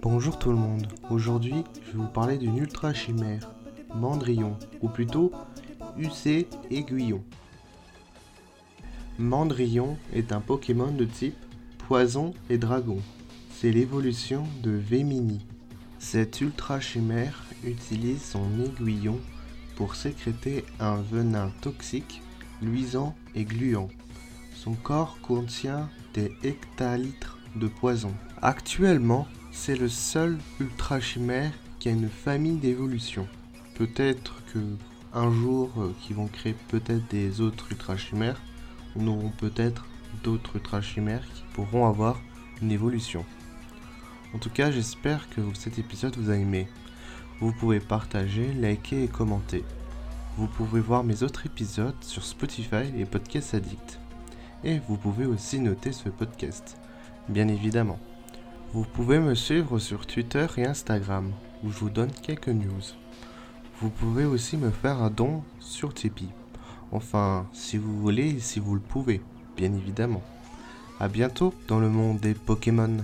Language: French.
Bonjour tout le monde, aujourd'hui je vais vous parler d'une ultra chimère, Mandrillon, ou plutôt UC Aiguillon. Mandrillon est un Pokémon de type Poison et Dragon. C'est l'évolution de Vémini. Cette ultra chimère utilise son aiguillon pour sécréter un venin toxique, luisant et gluant. Son corps contient des hectalitres de poison. Actuellement, c'est le seul ultra chimère qui a une famille d'évolution. Peut-être que un jour, euh, vont créer peut-être des autres ultra chimères, on aura peut-être d'autres ultra chimères qui pourront avoir une évolution. En tout cas, j'espère que cet épisode vous a aimé. Vous pouvez partager, liker et commenter. Vous pouvez voir mes autres épisodes sur Spotify et Podcast Addict. Et vous pouvez aussi noter ce podcast, bien évidemment. Vous pouvez me suivre sur Twitter et Instagram, où je vous donne quelques news. Vous pouvez aussi me faire un don sur Tipeee. Enfin, si vous voulez et si vous le pouvez, bien évidemment. A bientôt dans le monde des Pokémon.